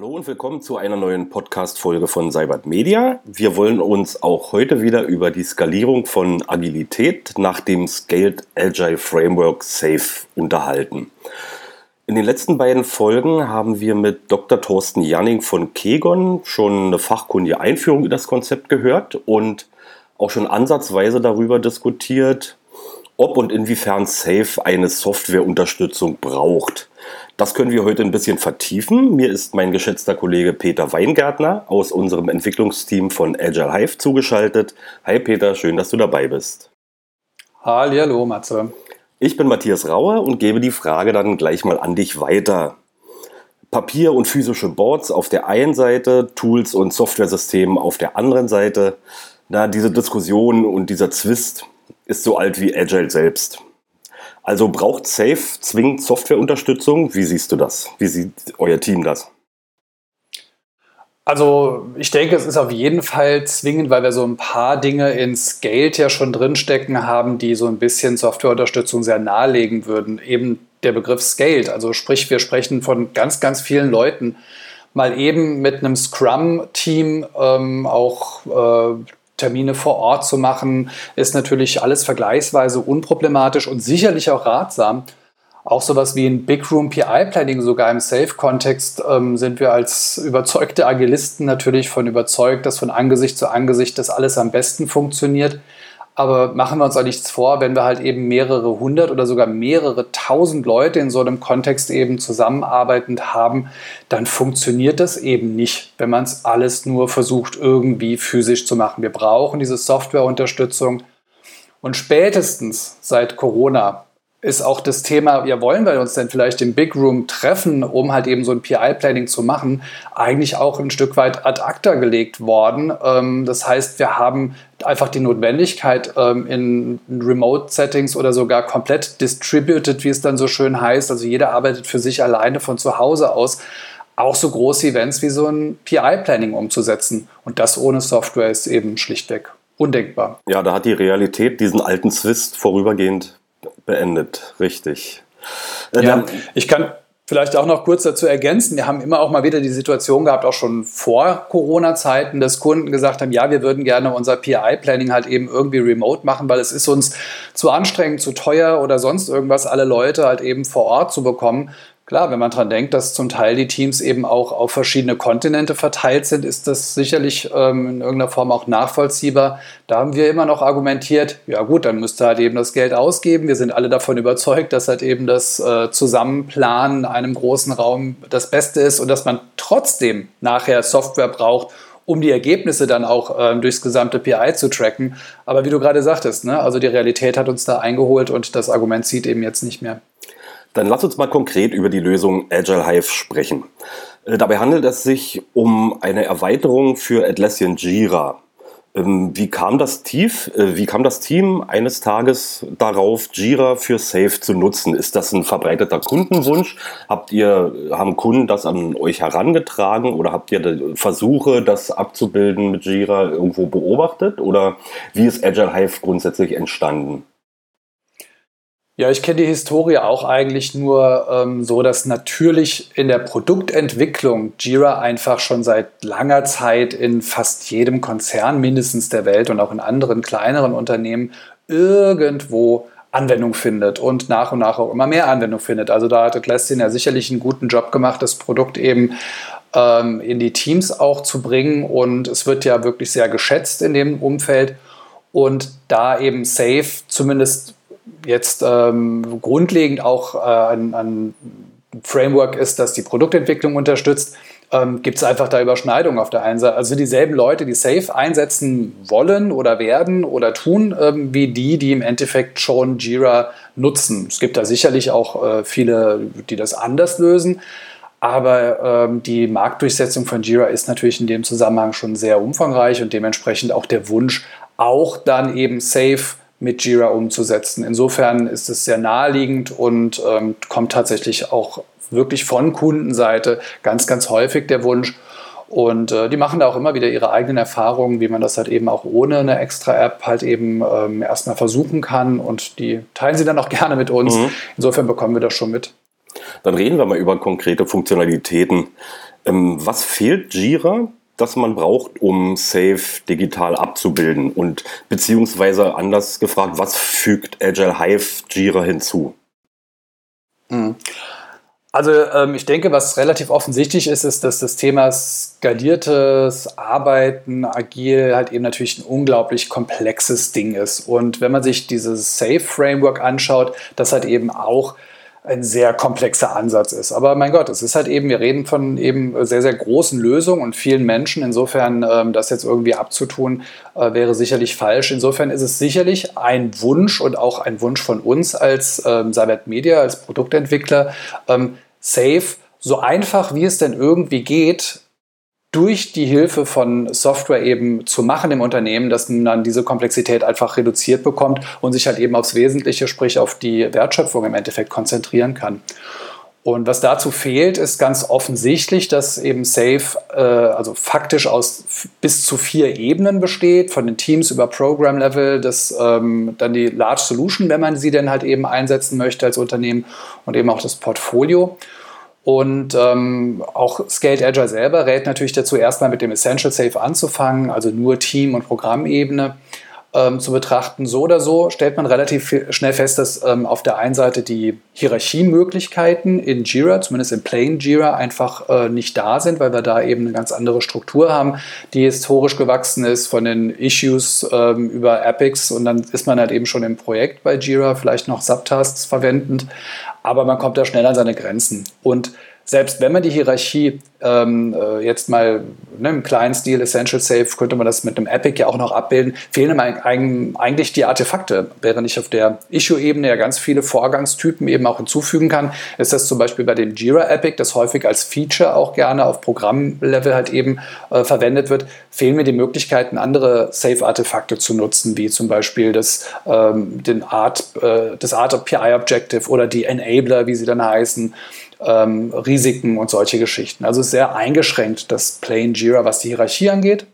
Hallo und willkommen zu einer neuen Podcast-Folge von Cybert Media. Wir wollen uns auch heute wieder über die Skalierung von Agilität nach dem Scaled Agile Framework SAFE unterhalten. In den letzten beiden Folgen haben wir mit Dr. Thorsten Janning von Kegon schon eine fachkundige Einführung in das Konzept gehört und auch schon ansatzweise darüber diskutiert, ob und inwiefern SAFE eine Softwareunterstützung braucht. Das können wir heute ein bisschen vertiefen. Mir ist mein geschätzter Kollege Peter Weingärtner aus unserem Entwicklungsteam von Agile Hive zugeschaltet. Hi Peter, schön, dass du dabei bist. Hallo Matze. Ich bin Matthias Rauer und gebe die Frage dann gleich mal an dich weiter. Papier und physische Boards auf der einen Seite, Tools und Softwaresysteme auf der anderen Seite. Na, diese Diskussion und dieser Zwist ist so alt wie Agile selbst. Also braucht Safe zwingend Softwareunterstützung? Wie siehst du das? Wie sieht euer Team das? Also ich denke, es ist auf jeden Fall zwingend, weil wir so ein paar Dinge ins Geld ja schon drinstecken haben, die so ein bisschen Softwareunterstützung sehr nahelegen würden. Eben der Begriff Scaled, also sprich, wir sprechen von ganz, ganz vielen Leuten, mal eben mit einem Scrum-Team ähm, auch äh, Termine vor Ort zu machen, ist natürlich alles vergleichsweise unproblematisch und sicherlich auch ratsam. Auch sowas wie ein Big Room PI Planning, sogar im Safe-Kontext, ähm, sind wir als überzeugte Agilisten natürlich von überzeugt, dass von Angesicht zu Angesicht das alles am besten funktioniert. Aber machen wir uns auch nichts vor, wenn wir halt eben mehrere hundert oder sogar mehrere tausend Leute in so einem Kontext eben zusammenarbeitend haben, dann funktioniert das eben nicht, wenn man es alles nur versucht, irgendwie physisch zu machen. Wir brauchen diese Softwareunterstützung. Und spätestens seit Corona ist auch das Thema, ja, wollen wir uns denn vielleicht im Big Room treffen, um halt eben so ein PI-Planning zu machen, eigentlich auch ein Stück weit ad acta gelegt worden. Ähm, das heißt, wir haben einfach die Notwendigkeit ähm, in Remote-Settings oder sogar komplett distributed, wie es dann so schön heißt, also jeder arbeitet für sich alleine von zu Hause aus, auch so große Events wie so ein PI-Planning umzusetzen. Und das ohne Software ist eben schlichtweg undenkbar. Ja, da hat die Realität diesen alten Zwist vorübergehend beendet, richtig. Äh, ja, ich kann vielleicht auch noch kurz dazu ergänzen, wir haben immer auch mal wieder die Situation gehabt, auch schon vor Corona-Zeiten, dass Kunden gesagt haben, ja, wir würden gerne unser PI-Planning halt eben irgendwie remote machen, weil es ist uns zu anstrengend, zu teuer oder sonst irgendwas, alle Leute halt eben vor Ort zu bekommen. Klar, wenn man daran denkt, dass zum Teil die Teams eben auch auf verschiedene Kontinente verteilt sind, ist das sicherlich ähm, in irgendeiner Form auch nachvollziehbar. Da haben wir immer noch argumentiert, ja gut, dann müsste halt eben das Geld ausgeben. Wir sind alle davon überzeugt, dass halt eben das äh, Zusammenplanen in einem großen Raum das Beste ist und dass man trotzdem nachher Software braucht, um die Ergebnisse dann auch äh, durchs gesamte PI zu tracken. Aber wie du gerade sagtest, ne, also die Realität hat uns da eingeholt und das Argument zieht eben jetzt nicht mehr. Dann lass uns mal konkret über die Lösung Agile Hive sprechen. Äh, dabei handelt es sich um eine Erweiterung für Atlassian Jira. Ähm, wie kam das Tief, äh, wie kam das Team eines Tages darauf, Jira für Safe zu nutzen? Ist das ein verbreiteter Kundenwunsch? Habt ihr, haben Kunden das an euch herangetragen oder habt ihr Versuche, das abzubilden mit Jira irgendwo beobachtet? Oder wie ist Agile Hive grundsätzlich entstanden? Ja, ich kenne die Historie auch eigentlich nur ähm, so, dass natürlich in der Produktentwicklung Jira einfach schon seit langer Zeit in fast jedem Konzern mindestens der Welt und auch in anderen kleineren Unternehmen irgendwo Anwendung findet und nach und nach auch immer mehr Anwendung findet. Also da hat Atlassian ja sicherlich einen guten Job gemacht, das Produkt eben ähm, in die Teams auch zu bringen und es wird ja wirklich sehr geschätzt in dem Umfeld und da eben Safe zumindest jetzt ähm, grundlegend auch äh, ein, ein, Framework ist, das die Produktentwicklung unterstützt, ähm, gibt es einfach da Überschneidungen auf der einen Seite. Also dieselben Leute, die Safe einsetzen wollen oder werden oder tun, ähm, wie die, die im Endeffekt schon Jira nutzen. Es gibt da sicherlich auch äh, viele, die das anders lösen. Aber ähm, die Marktdurchsetzung von Jira ist natürlich in dem Zusammenhang schon sehr umfangreich und dementsprechend auch der Wunsch, auch dann eben Safe mit Jira umzusetzen. Insofern ist es sehr naheliegend und ähm, kommt tatsächlich auch wirklich von Kundenseite ganz, ganz häufig der Wunsch. Und äh, die machen da auch immer wieder ihre eigenen Erfahrungen, wie man das halt eben auch ohne eine extra App halt eben ähm, erstmal versuchen kann. Und die teilen sie dann auch gerne mit uns. Mhm. Insofern bekommen wir das schon mit. Dann reden wir mal über konkrete Funktionalitäten. Ähm, was fehlt Jira, das man braucht, um Safe digital abzubilden? Und beziehungsweise anders gefragt, was fügt Agile Hive Jira hinzu? Mhm. Also ähm, ich denke, was relativ offensichtlich ist, ist, dass das Thema skaliertes Arbeiten, agil halt eben natürlich ein unglaublich komplexes Ding ist. Und wenn man sich dieses Safe-Framework anschaut, das halt eben auch ein sehr komplexer Ansatz ist. Aber mein Gott, es ist halt eben, wir reden von eben sehr, sehr großen Lösungen und vielen Menschen. Insofern, ähm, das jetzt irgendwie abzutun, äh, wäre sicherlich falsch. Insofern ist es sicherlich ein Wunsch und auch ein Wunsch von uns als ähm, Cyber Media, als Produktentwickler, ähm, safe, so einfach wie es denn irgendwie geht, durch die Hilfe von Software eben zu machen im Unternehmen, dass man dann diese Komplexität einfach reduziert bekommt und sich halt eben aufs Wesentliche, sprich auf die Wertschöpfung im Endeffekt konzentrieren kann. Und was dazu fehlt, ist ganz offensichtlich, dass eben Safe äh, also faktisch aus bis zu vier Ebenen besteht, von den Teams über Program Level, das, ähm, dann die Large Solution, wenn man sie denn halt eben einsetzen möchte als Unternehmen und eben auch das Portfolio. Und ähm, auch Scaled Agile selber rät natürlich dazu, erstmal mit dem Essential Safe anzufangen, also nur Team- und Programmebene ähm, zu betrachten. So oder so stellt man relativ schnell fest, dass ähm, auf der einen Seite die Hierarchiemöglichkeiten in Jira, zumindest in Plain Jira, einfach äh, nicht da sind, weil wir da eben eine ganz andere Struktur haben, die historisch gewachsen ist von den Issues ähm, über Epics und dann ist man halt eben schon im Projekt bei Jira, vielleicht noch Subtasks verwendend aber man kommt da schnell an seine Grenzen. Und selbst wenn man die Hierarchie ähm, äh, jetzt mal ne, im kleinen Stil, Essential Safe, könnte man das mit einem Epic ja auch noch abbilden, fehlen einem eigentlich die Artefakte. Während ich auf der Issue-Ebene ja ganz viele Vorgangstypen eben auch hinzufügen kann, ist das zum Beispiel bei dem Jira Epic, das häufig als Feature auch gerne auf Programmlevel halt eben äh, verwendet wird, fehlen mir die Möglichkeiten, andere Safe-Artefakte zu nutzen, wie zum Beispiel das, ähm, den Art, äh, das Art PI Objective oder die Enabler, wie sie dann heißen ähm, Risiken und solche Geschichten. Also sehr eingeschränkt, das Plain Jira, was die Hierarchie angeht.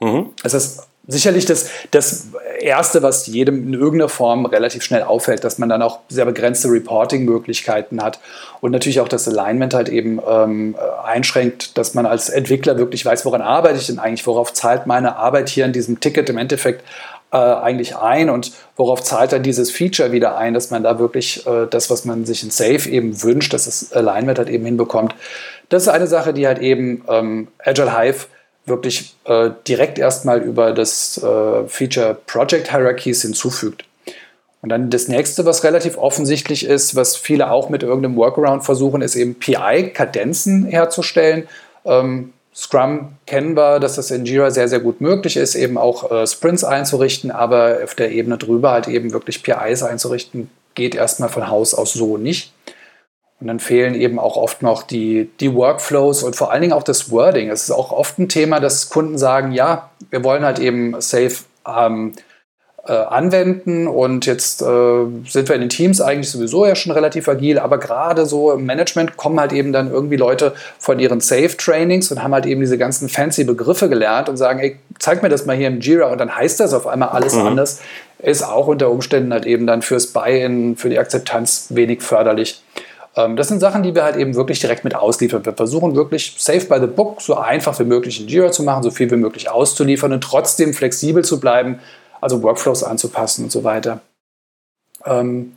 Mhm. Es ist sicherlich das, das Erste, was jedem in irgendeiner Form relativ schnell auffällt, dass man dann auch sehr begrenzte Reporting-Möglichkeiten hat und natürlich auch das Alignment halt eben ähm, einschränkt, dass man als Entwickler wirklich weiß, woran arbeite ich denn eigentlich, worauf zahlt meine Arbeit hier in diesem Ticket im Endeffekt äh, eigentlich ein und worauf zahlt dann dieses Feature wieder ein, dass man da wirklich äh, das, was man sich in Safe eben wünscht, dass das Alignment halt eben hinbekommt. Das ist eine Sache, die halt eben ähm, Agile Hive wirklich äh, direkt erstmal über das äh, Feature Project Hierarchies hinzufügt. Und dann das nächste, was relativ offensichtlich ist, was viele auch mit irgendeinem Workaround versuchen, ist eben PI-Kadenzen herzustellen. Ähm, Scrum kennen wir, dass das in Jira sehr, sehr gut möglich ist, eben auch äh, Sprints einzurichten, aber auf der Ebene drüber halt eben wirklich PIs einzurichten, geht erstmal von Haus aus so nicht. Und dann fehlen eben auch oft noch die, die Workflows und vor allen Dingen auch das Wording. Es ist auch oft ein Thema, dass Kunden sagen, ja, wir wollen halt eben safe ähm, äh, anwenden. Und jetzt äh, sind wir in den Teams eigentlich sowieso ja schon relativ agil, aber gerade so im Management kommen halt eben dann irgendwie Leute von ihren Safe-Trainings und haben halt eben diese ganzen fancy Begriffe gelernt und sagen, ey, zeig mir das mal hier im Jira und dann heißt das auf einmal alles mhm. anders. Ist auch unter Umständen halt eben dann fürs Buy-in, für die Akzeptanz wenig förderlich. Ähm, das sind Sachen, die wir halt eben wirklich direkt mit ausliefern. Wir versuchen wirklich safe by the book, so einfach wie möglich in Jira zu machen, so viel wie möglich auszuliefern und trotzdem flexibel zu bleiben, also Workflows anzupassen und so weiter. Ähm,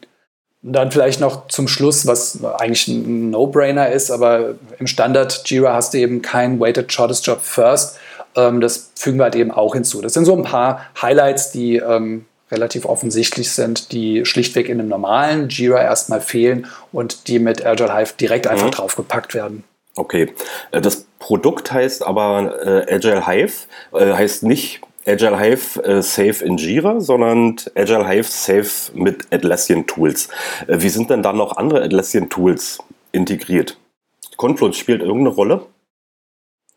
dann vielleicht noch zum Schluss, was eigentlich ein No-Brainer ist, aber im Standard Jira hast du eben kein Weighted Shortest Job First. Ähm, das fügen wir halt eben auch hinzu. Das sind so ein paar Highlights, die ähm, relativ offensichtlich sind, die schlichtweg in einem normalen Jira erstmal fehlen und die mit Agile Hive direkt einfach mhm. draufgepackt werden. Okay, äh, das Produkt heißt aber äh, Agile Hive, äh, heißt nicht Agile Hive äh, Safe in Jira, sondern Agile Hive Safe mit Atlassian Tools. Äh, wie sind denn da noch andere Atlassian Tools integriert? Confluence spielt irgendeine Rolle?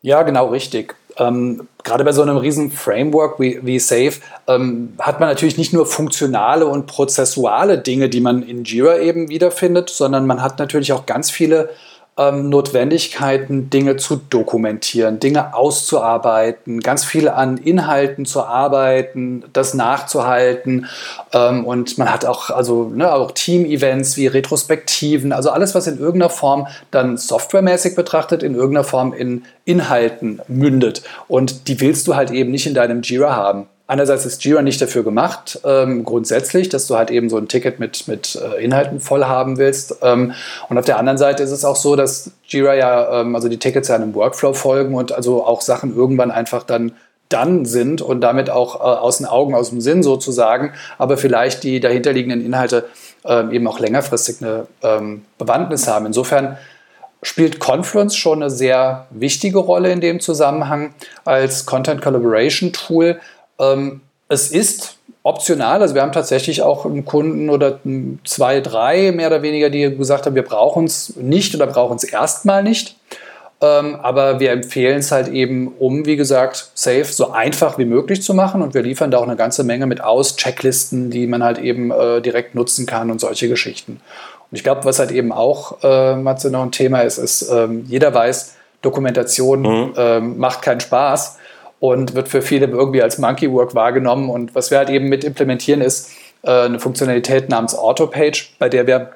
Ja, genau richtig. Ähm, gerade bei so einem riesen Framework wie, wie Safe ähm, hat man natürlich nicht nur funktionale und prozessuale Dinge, die man in Jira eben wiederfindet, sondern man hat natürlich auch ganz viele ähm, Notwendigkeiten, Dinge zu dokumentieren, Dinge auszuarbeiten, ganz viel an Inhalten zu arbeiten, das nachzuhalten. Ähm, und man hat auch, also, ne, auch Team-Events wie Retrospektiven, also alles, was in irgendeiner Form dann softwaremäßig betrachtet, in irgendeiner Form in Inhalten mündet. Und die willst du halt eben nicht in deinem Jira haben. Einerseits ist Jira nicht dafür gemacht, ähm, grundsätzlich, dass du halt eben so ein Ticket mit, mit äh, Inhalten voll haben willst. Ähm, und auf der anderen Seite ist es auch so, dass Jira ja, ähm, also die Tickets ja einem Workflow folgen und also auch Sachen irgendwann einfach dann dann sind und damit auch äh, aus den Augen, aus dem Sinn sozusagen, aber vielleicht die dahinterliegenden Inhalte äh, eben auch längerfristig eine ähm, Bewandtnis haben. Insofern spielt Confluence schon eine sehr wichtige Rolle in dem Zusammenhang als Content Collaboration Tool, ähm, es ist optional. Also wir haben tatsächlich auch einen Kunden oder zwei, drei mehr oder weniger, die gesagt haben, wir brauchen es nicht oder brauchen es erstmal nicht. Ähm, aber wir empfehlen es halt eben, um, wie gesagt, Safe so einfach wie möglich zu machen. Und wir liefern da auch eine ganze Menge mit aus, Checklisten, die man halt eben äh, direkt nutzen kann und solche Geschichten. Und ich glaube, was halt eben auch, äh, Matze, noch ein Thema ist, ist, ähm, jeder weiß, Dokumentation mhm. ähm, macht keinen Spaß und wird für viele irgendwie als Monkey Work wahrgenommen. Und was wir halt eben mit implementieren, ist äh, eine Funktionalität namens Autopage, bei der wir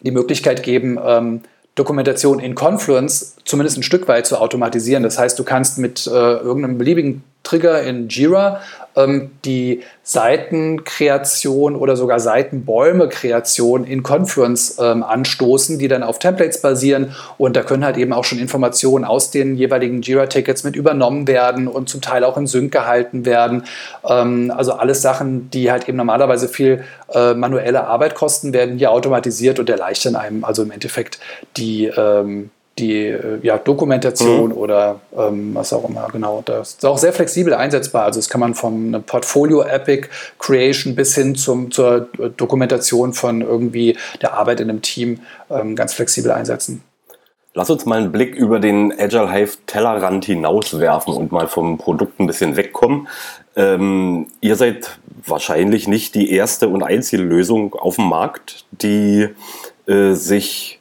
die Möglichkeit geben, ähm, Dokumentation in Confluence zumindest ein Stück weit zu automatisieren. Das heißt, du kannst mit äh, irgendeinem beliebigen Trigger in Jira ähm, die Seitenkreation oder sogar Seitenbäume-Kreation in Confluence ähm, anstoßen, die dann auf Templates basieren. Und da können halt eben auch schon Informationen aus den jeweiligen Jira-Tickets mit übernommen werden und zum Teil auch in Sync gehalten werden. Ähm, also alles Sachen, die halt eben normalerweise viel äh, manuelle Arbeit kosten, werden hier automatisiert und erleichtern einem also im Endeffekt die ähm, die äh, ja, Dokumentation mhm. oder ähm, was auch immer, genau. Das ist auch sehr flexibel einsetzbar. Also das kann man vom Portfolio Epic Creation bis hin zum, zur Dokumentation von irgendwie der Arbeit in einem Team ähm, ganz flexibel einsetzen. Lass uns mal einen Blick über den Agile Hive Tellerrand hinauswerfen und mal vom Produkt ein bisschen wegkommen. Ähm, ihr seid wahrscheinlich nicht die erste und einzige Lösung auf dem Markt, die äh, sich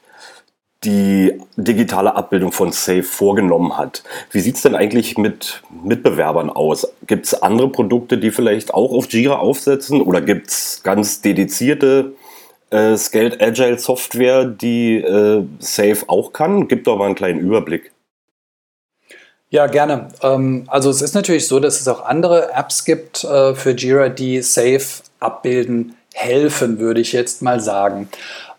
die digitale Abbildung von Safe vorgenommen hat. Wie sieht es denn eigentlich mit Mitbewerbern aus? Gibt es andere Produkte, die vielleicht auch auf Jira aufsetzen oder gibt es ganz dedizierte äh, Scaled Agile Software, die äh, Safe auch kann? Gib doch mal einen kleinen Überblick. Ja, gerne. Ähm, also es ist natürlich so, dass es auch andere Apps gibt äh, für Jira, die Safe abbilden helfen, würde ich jetzt mal sagen.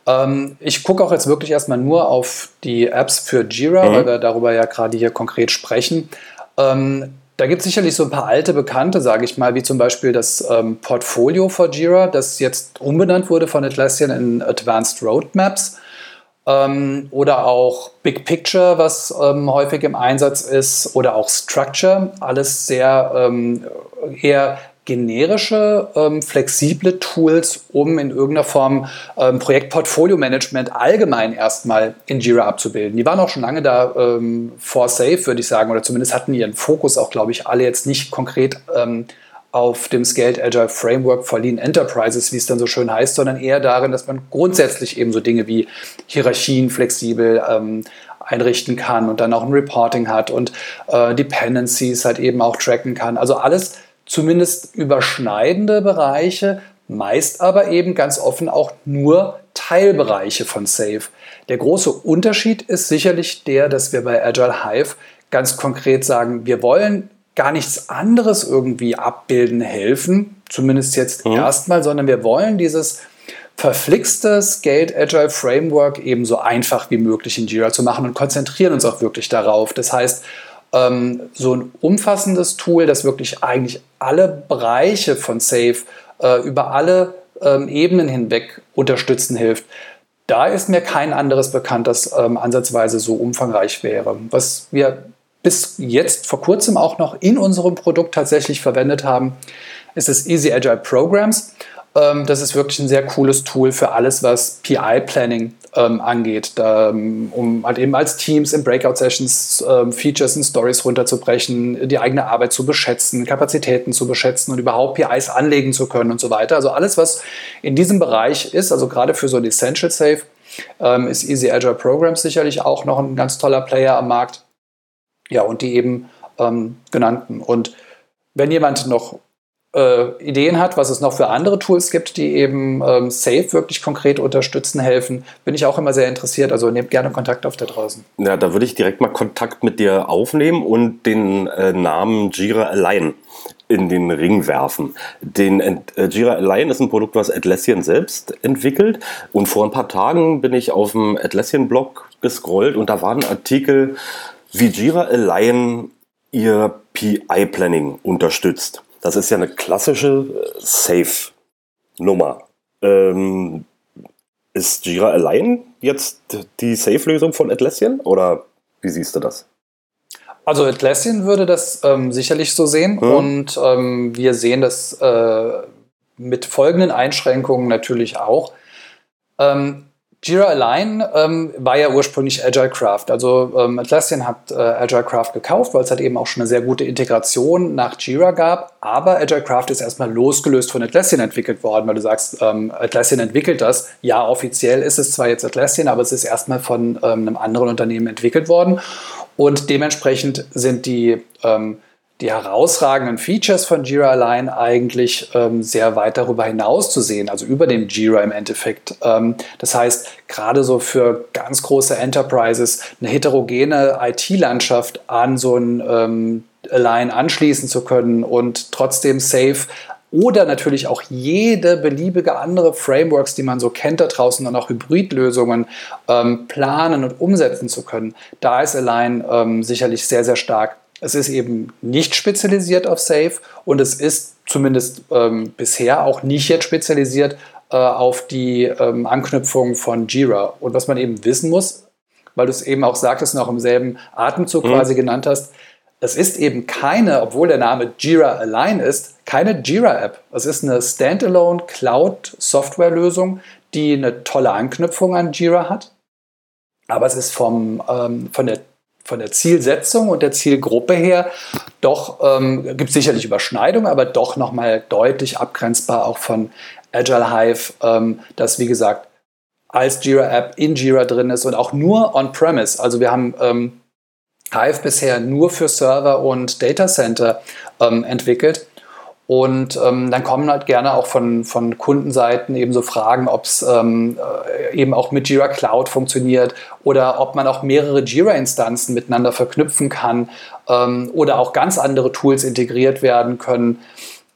Ähm, ich gucke auch jetzt wirklich erstmal nur auf die Apps für Jira, mhm. weil wir darüber ja gerade hier konkret sprechen. Ähm, da gibt es sicherlich so ein paar alte Bekannte, sage ich mal, wie zum Beispiel das ähm, Portfolio for Jira, das jetzt umbenannt wurde von Atlassian in Advanced Roadmaps. Ähm, oder auch Big Picture, was ähm, häufig im Einsatz ist, oder auch Structure, alles sehr ähm, eher generische, ähm, flexible Tools, um in irgendeiner Form ähm, Projektportfolio-Management allgemein erstmal in Jira abzubilden. Die waren auch schon lange da ähm, for safe, würde ich sagen, oder zumindest hatten ihren Fokus auch, glaube ich, alle jetzt nicht konkret ähm, auf dem Scaled Agile Framework for Lean Enterprises, wie es dann so schön heißt, sondern eher darin, dass man grundsätzlich eben so Dinge wie Hierarchien flexibel ähm, einrichten kann und dann auch ein Reporting hat und äh, Dependencies halt eben auch tracken kann. Also alles zumindest überschneidende Bereiche, meist aber eben ganz offen auch nur Teilbereiche von Safe. Der große Unterschied ist sicherlich der, dass wir bei Agile Hive ganz konkret sagen, wir wollen gar nichts anderes irgendwie abbilden, helfen, zumindest jetzt mhm. erstmal, sondern wir wollen dieses verflixte Scaled Agile Framework eben so einfach wie möglich in Jira zu machen und konzentrieren uns auch wirklich darauf. Das heißt, ähm, so ein umfassendes Tool, das wirklich eigentlich alle Bereiche von Safe äh, über alle ähm, Ebenen hinweg unterstützen hilft. Da ist mir kein anderes bekannt, das ähm, ansatzweise so umfangreich wäre. Was wir bis jetzt vor kurzem auch noch in unserem Produkt tatsächlich verwendet haben, ist das Easy Agile Programs. Ähm, das ist wirklich ein sehr cooles Tool für alles, was PI-Planning ähm, angeht, da, ähm, um halt eben als Teams in Breakout-Sessions ähm, Features und Stories runterzubrechen, die eigene Arbeit zu beschätzen, Kapazitäten zu beschätzen und überhaupt PIs anlegen zu können und so weiter. Also alles, was in diesem Bereich ist, also gerade für so ein Essential Safe, ähm, ist Easy Agile Programs sicherlich auch noch ein ganz toller Player am Markt. Ja, und die eben ähm, genannten. Und wenn jemand noch äh, Ideen hat, was es noch für andere Tools gibt, die eben ähm, Safe wirklich konkret unterstützen, helfen, bin ich auch immer sehr interessiert. Also nehmt gerne Kontakt auf da draußen. Ja, da würde ich direkt mal Kontakt mit dir aufnehmen und den äh, Namen Jira Align in den Ring werfen. Den äh, Jira Align ist ein Produkt, was Atlassian selbst entwickelt. Und vor ein paar Tagen bin ich auf dem Atlassian-Blog gescrollt und da war ein Artikel, wie Jira Align ihr PI-Planning unterstützt. Das ist ja eine klassische äh, Safe-Nummer. Ähm, ist Jira allein jetzt die Safe-Lösung von Atlassian oder wie siehst du das? Also Atlassian würde das ähm, sicherlich so sehen hm. und ähm, wir sehen das äh, mit folgenden Einschränkungen natürlich auch. Ähm, Jira Align ähm, war ja ursprünglich Agile Craft. Also ähm, Atlassian hat äh, Agile Craft gekauft, weil es halt eben auch schon eine sehr gute Integration nach Jira gab. Aber Agile Craft ist erstmal losgelöst von Atlassian entwickelt worden, weil du sagst, ähm, Atlassian entwickelt das. Ja, offiziell ist es zwar jetzt Atlassian, aber es ist erstmal von ähm, einem anderen Unternehmen entwickelt worden. Und dementsprechend sind die ähm, die herausragenden Features von Jira Align eigentlich ähm, sehr weit darüber hinaus zu sehen, also über dem Jira im Endeffekt. Ähm, das heißt, gerade so für ganz große Enterprises eine heterogene IT-Landschaft an so ein ähm, Align anschließen zu können und trotzdem safe oder natürlich auch jede beliebige andere Frameworks, die man so kennt da draußen und auch Hybridlösungen ähm, planen und umsetzen zu können. Da ist Align ähm, sicherlich sehr, sehr stark es ist eben nicht spezialisiert auf Safe und es ist zumindest ähm, bisher auch nicht jetzt spezialisiert äh, auf die ähm, Anknüpfung von Jira. Und was man eben wissen muss, weil du es eben auch sagtest, noch im selben Atemzug mhm. quasi genannt hast, es ist eben keine, obwohl der Name Jira allein ist, keine Jira-App. Es ist eine Standalone Cloud-Software-Lösung, die eine tolle Anknüpfung an Jira hat. Aber es ist vom, ähm, von der von der Zielsetzung und der Zielgruppe her doch, ähm, gibt sicherlich Überschneidungen, aber doch nochmal deutlich abgrenzbar auch von Agile Hive, ähm, das wie gesagt als Jira-App in Jira drin ist und auch nur on-premise. Also wir haben ähm, Hive bisher nur für Server und Data Center ähm, entwickelt und ähm, dann kommen halt gerne auch von, von Kundenseiten eben so Fragen, ob es ähm, äh, eben auch mit Jira Cloud funktioniert oder ob man auch mehrere Jira-Instanzen miteinander verknüpfen kann ähm, oder auch ganz andere Tools integriert werden können.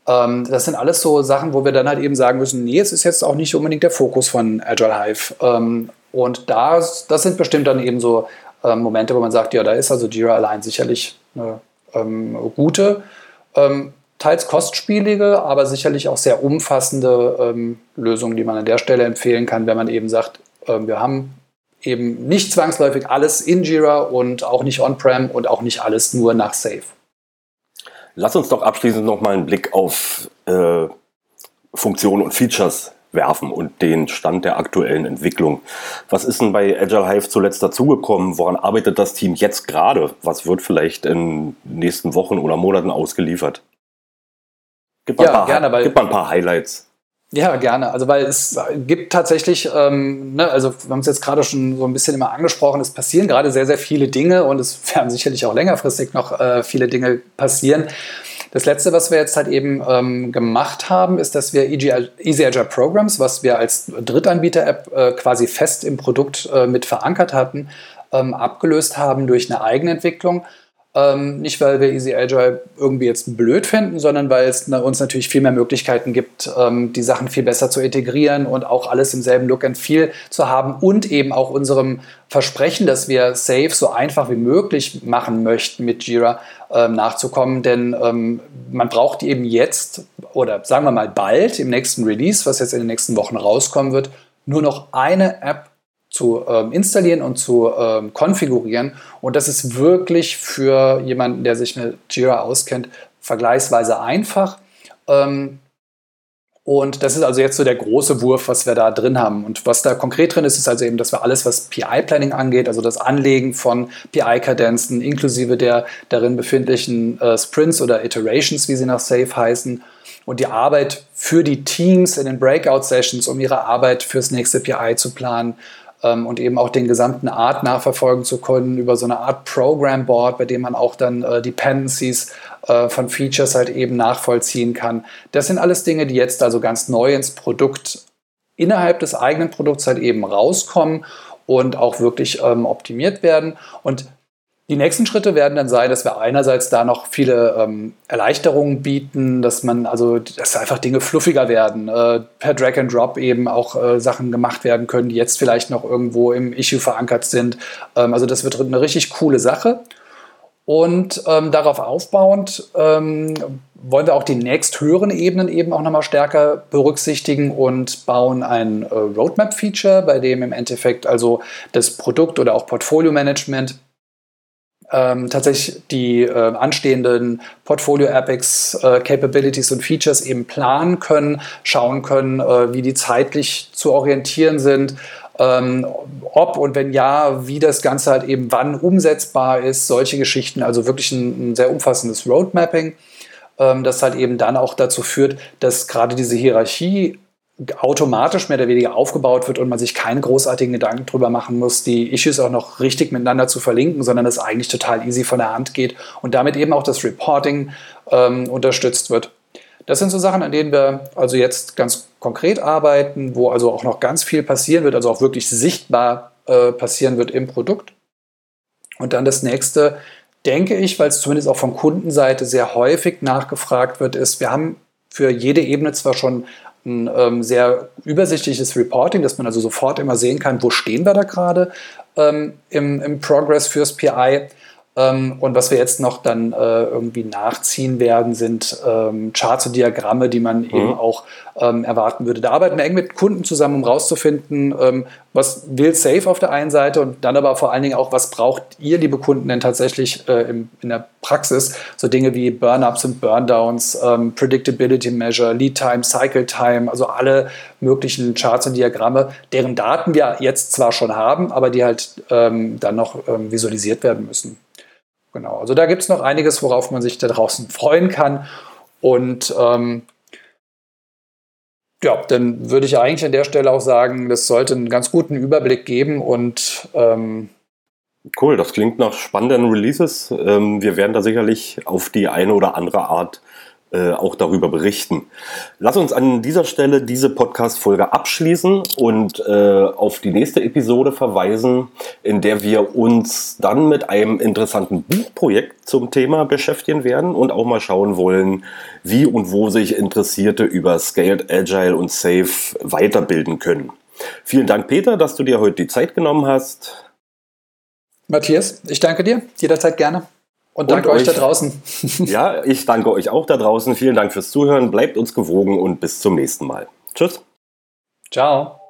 Ähm, das sind alles so Sachen, wo wir dann halt eben sagen müssen, nee, es ist jetzt auch nicht unbedingt der Fokus von Agile Hive. Ähm, und das, das sind bestimmt dann eben so ähm, Momente, wo man sagt, ja, da ist also Jira allein sicherlich eine gute teils kostspielige, aber sicherlich auch sehr umfassende ähm, Lösungen, die man an der Stelle empfehlen kann, wenn man eben sagt, äh, wir haben eben nicht zwangsläufig alles in Jira und auch nicht on-prem und auch nicht alles nur nach Safe. Lass uns doch abschließend noch mal einen Blick auf äh, Funktionen und Features werfen und den Stand der aktuellen Entwicklung. Was ist denn bei Agile Hive zuletzt dazugekommen? Woran arbeitet das Team jetzt gerade? Was wird vielleicht in den nächsten Wochen oder Monaten ausgeliefert? Gib mal, ja, ein, paar, gerne, weil, gib mal ein paar Highlights. Ja, gerne. Also weil es gibt tatsächlich, ähm, ne, also wir haben es jetzt gerade schon so ein bisschen immer angesprochen, es passieren gerade sehr, sehr viele Dinge und es werden sicherlich auch längerfristig noch äh, viele Dinge passieren. Das letzte, was wir jetzt halt eben ähm, gemacht haben, ist, dass wir Easy Agile Programs, was wir als Drittanbieter-App äh, quasi fest im Produkt äh, mit verankert hatten, ähm, abgelöst haben durch eine Eigenentwicklung ähm, nicht, weil wir Easy Agile irgendwie jetzt blöd finden, sondern weil es uns natürlich viel mehr Möglichkeiten gibt, ähm, die Sachen viel besser zu integrieren und auch alles im selben Look and Feel zu haben und eben auch unserem Versprechen, dass wir Safe so einfach wie möglich machen möchten mit Jira ähm, nachzukommen. Denn ähm, man braucht eben jetzt oder sagen wir mal bald im nächsten Release, was jetzt in den nächsten Wochen rauskommen wird, nur noch eine App zu ähm, installieren und zu ähm, konfigurieren. Und das ist wirklich für jemanden, der sich mit Jira auskennt, vergleichsweise einfach. Ähm, und das ist also jetzt so der große Wurf, was wir da drin haben. Und was da konkret drin ist, ist also eben, dass wir alles, was PI-Planning angeht, also das Anlegen von PI-Kadenzen inklusive der darin befindlichen äh, Sprints oder Iterations, wie sie nach Safe heißen, und die Arbeit für die Teams in den Breakout-Sessions, um ihre Arbeit fürs nächste PI zu planen, ähm, und eben auch den gesamten Art nachverfolgen zu können über so eine Art Program Board, bei dem man auch dann äh, Dependencies äh, von Features halt eben nachvollziehen kann. Das sind alles Dinge, die jetzt also ganz neu ins Produkt innerhalb des eigenen Produkts halt eben rauskommen und auch wirklich ähm, optimiert werden. Und die nächsten Schritte werden dann sein, dass wir einerseits da noch viele ähm, Erleichterungen bieten, dass man also, dass einfach Dinge fluffiger werden, äh, per Drag and Drop eben auch äh, Sachen gemacht werden können, die jetzt vielleicht noch irgendwo im Issue verankert sind. Ähm, also das wird eine richtig coole Sache. Und ähm, darauf aufbauend ähm, wollen wir auch die nächsthöheren Ebenen eben auch nochmal stärker berücksichtigen und bauen ein äh, Roadmap-Feature, bei dem im Endeffekt also das Produkt oder auch Portfolio-Management ähm, tatsächlich die äh, anstehenden Portfolio Epics äh, Capabilities und Features eben planen können, schauen können, äh, wie die zeitlich zu orientieren sind, ähm, ob und wenn ja, wie das Ganze halt eben wann umsetzbar ist, solche Geschichten, also wirklich ein, ein sehr umfassendes Roadmapping, ähm, das halt eben dann auch dazu führt, dass gerade diese Hierarchie automatisch mehr oder weniger aufgebaut wird und man sich keine großartigen Gedanken darüber machen muss, die Issues auch noch richtig miteinander zu verlinken, sondern es eigentlich total easy von der Hand geht und damit eben auch das Reporting ähm, unterstützt wird. Das sind so Sachen, an denen wir also jetzt ganz konkret arbeiten, wo also auch noch ganz viel passieren wird, also auch wirklich sichtbar äh, passieren wird im Produkt. Und dann das nächste, denke ich, weil es zumindest auch von Kundenseite sehr häufig nachgefragt wird, ist, wir haben für jede Ebene zwar schon ein ähm, sehr übersichtliches Reporting, dass man also sofort immer sehen kann, wo stehen wir da gerade ähm, im, im Progress fürs PI. Ähm, und was wir jetzt noch dann äh, irgendwie nachziehen werden, sind ähm, Charts und Diagramme, die man mhm. eben auch ähm, erwarten würde. Da arbeiten wir eng mit Kunden zusammen, um rauszufinden, ähm, was will Safe auf der einen Seite und dann aber vor allen Dingen auch, was braucht ihr, liebe Kunden, denn tatsächlich äh, im, in der Praxis? So Dinge wie Burn-Ups und Burn-Downs, ähm, Predictability Measure, Lead Time, Cycle Time, also alle möglichen Charts und Diagramme, deren Daten wir jetzt zwar schon haben, aber die halt ähm, dann noch visualisiert werden müssen. Genau, also da gibt es noch einiges, worauf man sich da draußen freuen kann. Und ähm, ja, dann würde ich eigentlich an der Stelle auch sagen, das sollte einen ganz guten Überblick geben und ähm, Cool, das klingt nach spannenden Releases. Ähm, wir werden da sicherlich auf die eine oder andere Art äh, auch darüber berichten. Lass uns an dieser Stelle diese Podcast-Folge abschließen und äh, auf die nächste Episode verweisen, in der wir uns dann mit einem interessanten Buchprojekt zum Thema beschäftigen werden und auch mal schauen wollen, wie und wo sich Interessierte über Scaled, Agile und Safe weiterbilden können. Vielen Dank, Peter, dass du dir heute die Zeit genommen hast. Matthias, ich danke dir, jederzeit gerne. Und danke und euch, euch da draußen. ja, ich danke euch auch da draußen. Vielen Dank fürs Zuhören. Bleibt uns gewogen und bis zum nächsten Mal. Tschüss. Ciao.